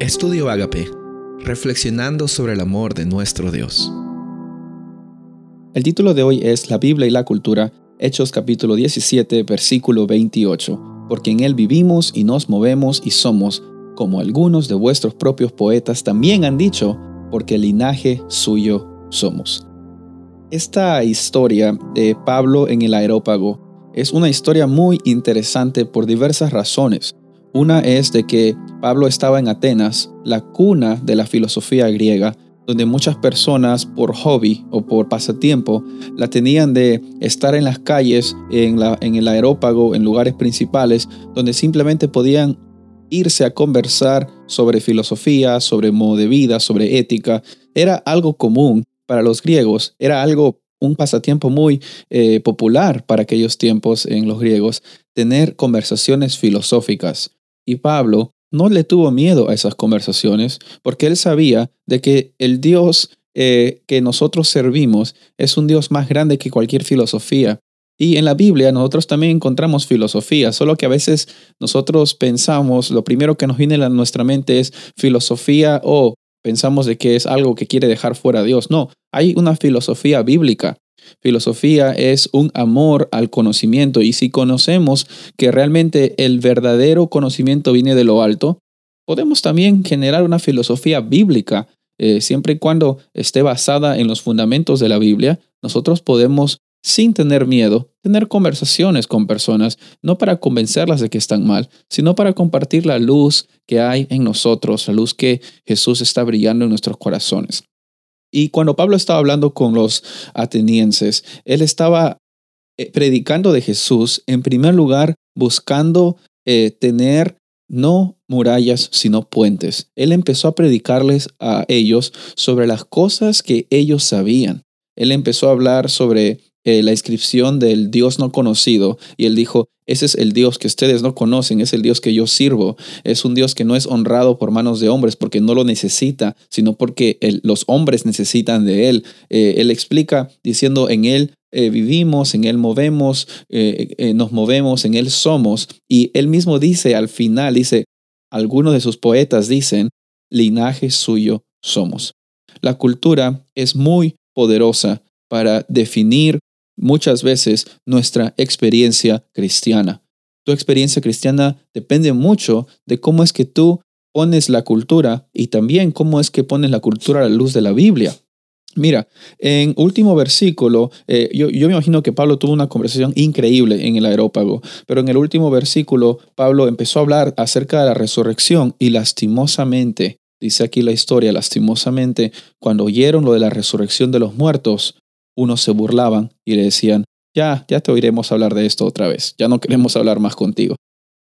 Estudio Agape, reflexionando sobre el amor de nuestro Dios. El título de hoy es La Biblia y la cultura, Hechos capítulo 17, versículo 28, porque en él vivimos y nos movemos y somos, como algunos de vuestros propios poetas también han dicho, porque el linaje suyo somos. Esta historia de Pablo en el aerópago es una historia muy interesante por diversas razones. Una es de que Pablo estaba en Atenas, la cuna de la filosofía griega, donde muchas personas por hobby o por pasatiempo la tenían de estar en las calles, en, el aerópago, en lugares principales, donde simplemente podían irse a conversar sobre filosofía, sobre modo de vida, sobre ética. Era algo común para los griegos, era algo, un pasatiempo muy eh, popular para aquellos tiempos en los griegos, tener conversaciones filosóficas. Y Pablo no le tuvo miedo a esas conversaciones porque él sabía de que el Dios eh, que nosotros servimos es un Dios más grande que cualquier filosofía. Y en la Biblia nosotros también encontramos filosofía, solo que a veces nosotros pensamos, lo primero que nos viene a nuestra mente es filosofía o pensamos de que es algo que quiere dejar fuera a Dios. No, hay una filosofía bíblica Filosofía es un amor al conocimiento y si conocemos que realmente el verdadero conocimiento viene de lo alto, podemos también generar una filosofía bíblica. Eh, siempre y cuando esté basada en los fundamentos de la Biblia, nosotros podemos, sin tener miedo, tener conversaciones con personas, no para convencerlas de que están mal, sino para compartir la luz que hay en nosotros, la luz que Jesús está brillando en nuestros corazones. Y cuando Pablo estaba hablando con los atenienses, él estaba eh, predicando de Jesús, en primer lugar, buscando eh, tener no murallas, sino puentes. Él empezó a predicarles a ellos sobre las cosas que ellos sabían. Él empezó a hablar sobre eh, la inscripción del Dios no conocido y él dijo, ese es el Dios que ustedes no conocen, es el Dios que yo sirvo, es un Dios que no es honrado por manos de hombres porque no lo necesita, sino porque los hombres necesitan de él. Eh, él explica diciendo, en él eh, vivimos, en Él movemos, nos movemos, en Él somos. Y Él mismo dice al final, dice, algunos de sus poetas dicen, linaje suyo somos. La cultura es muy poderosa para definir muchas veces nuestra experiencia cristiana. Tu experiencia cristiana depende mucho de cómo es que tú pones la cultura y también cómo es que pones la cultura a la luz de la Biblia. Mira, en último versículo, eh, yo, yo, me imagino que Pablo tuvo una conversación increíble en el aerópago, pero en el último versículo, Pablo empezó a hablar acerca de la resurrección y lastimosamente, dice aquí la historia, lastimosamente, cuando oyeron lo de la resurrección de los muertos, unos se burlaban y le decían, ya, ya te oiremos hablar de esto otra vez, ya no queremos hablar más contigo.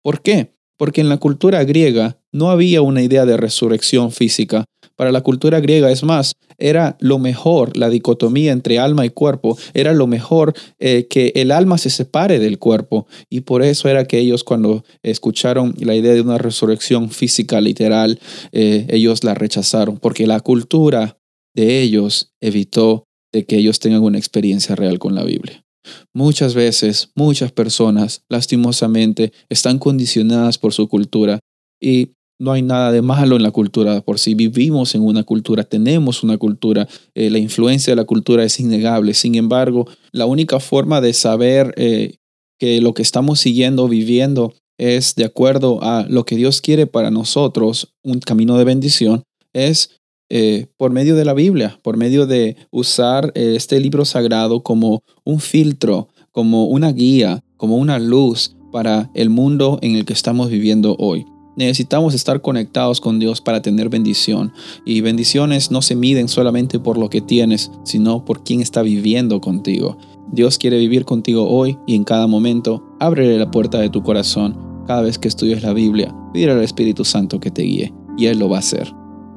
¿Por qué? Porque en la cultura griega no había una idea de resurrección física. Para la cultura griega, es más, era lo mejor, la dicotomía entre alma y cuerpo, era lo mejor eh, que el alma se separe del cuerpo. Y por eso era que ellos cuando escucharon la idea de una resurrección física literal, eh, ellos la rechazaron, porque la cultura de ellos evitó de que ellos tengan una experiencia real con la Biblia. Muchas veces, muchas personas, lastimosamente, están condicionadas por su cultura y no hay nada de malo en la cultura por si vivimos en una cultura, tenemos una cultura, eh, la influencia de la cultura es innegable. Sin embargo, la única forma de saber eh, que lo que estamos siguiendo, viviendo, es de acuerdo a lo que Dios quiere para nosotros, un camino de bendición, es eh, por medio de la Biblia, por medio de usar eh, este libro sagrado como un filtro, como una guía, como una luz para el mundo en el que estamos viviendo hoy. Necesitamos estar conectados con Dios para tener bendición. Y bendiciones no se miden solamente por lo que tienes, sino por quién está viviendo contigo. Dios quiere vivir contigo hoy y en cada momento. Ábrele la puerta de tu corazón cada vez que estudies la Biblia. Pide al Espíritu Santo que te guíe y Él lo va a hacer.